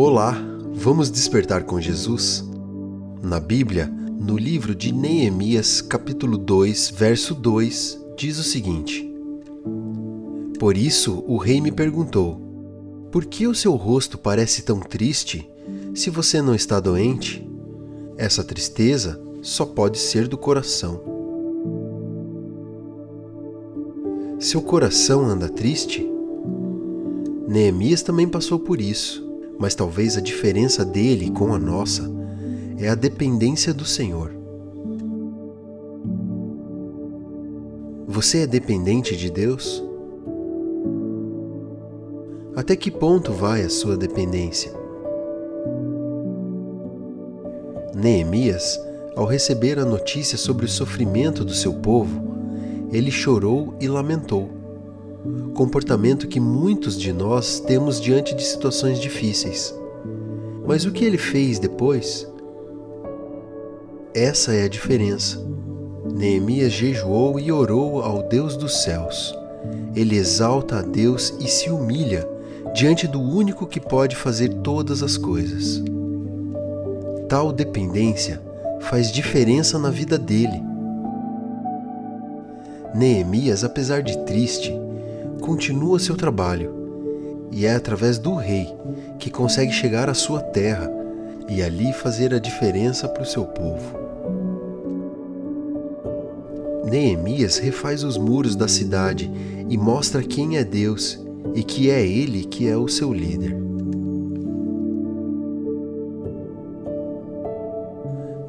Olá, vamos despertar com Jesus? Na Bíblia, no livro de Neemias, capítulo 2, verso 2, diz o seguinte: Por isso o rei me perguntou: Por que o seu rosto parece tão triste se você não está doente? Essa tristeza só pode ser do coração. Seu coração anda triste? Neemias também passou por isso, mas talvez a diferença dele com a nossa é a dependência do Senhor. Você é dependente de Deus? Até que ponto vai a sua dependência? Neemias, ao receber a notícia sobre o sofrimento do seu povo, ele chorou e lamentou comportamento que muitos de nós temos diante de situações difíceis. Mas o que ele fez depois? Essa é a diferença. Neemias jejuou e orou ao Deus dos céus. Ele exalta a Deus e se humilha diante do único que pode fazer todas as coisas. Tal dependência faz diferença na vida dele. Neemias, apesar de triste, continua seu trabalho, e é através do rei que consegue chegar à sua terra e ali fazer a diferença para o seu povo. Neemias refaz os muros da cidade e mostra quem é Deus e que é Ele que é o seu líder.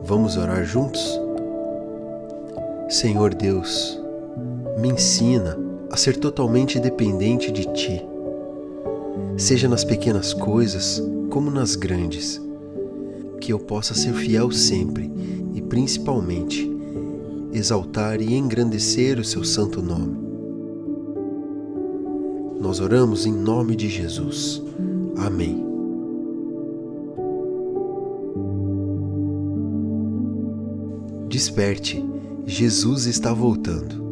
Vamos orar juntos? Senhor Deus, me ensina a ser totalmente dependente de Ti, seja nas pequenas coisas como nas grandes, que eu possa ser fiel sempre e principalmente exaltar e engrandecer o Seu santo nome. Nós oramos em nome de Jesus. Amém. Desperte, Jesus está voltando.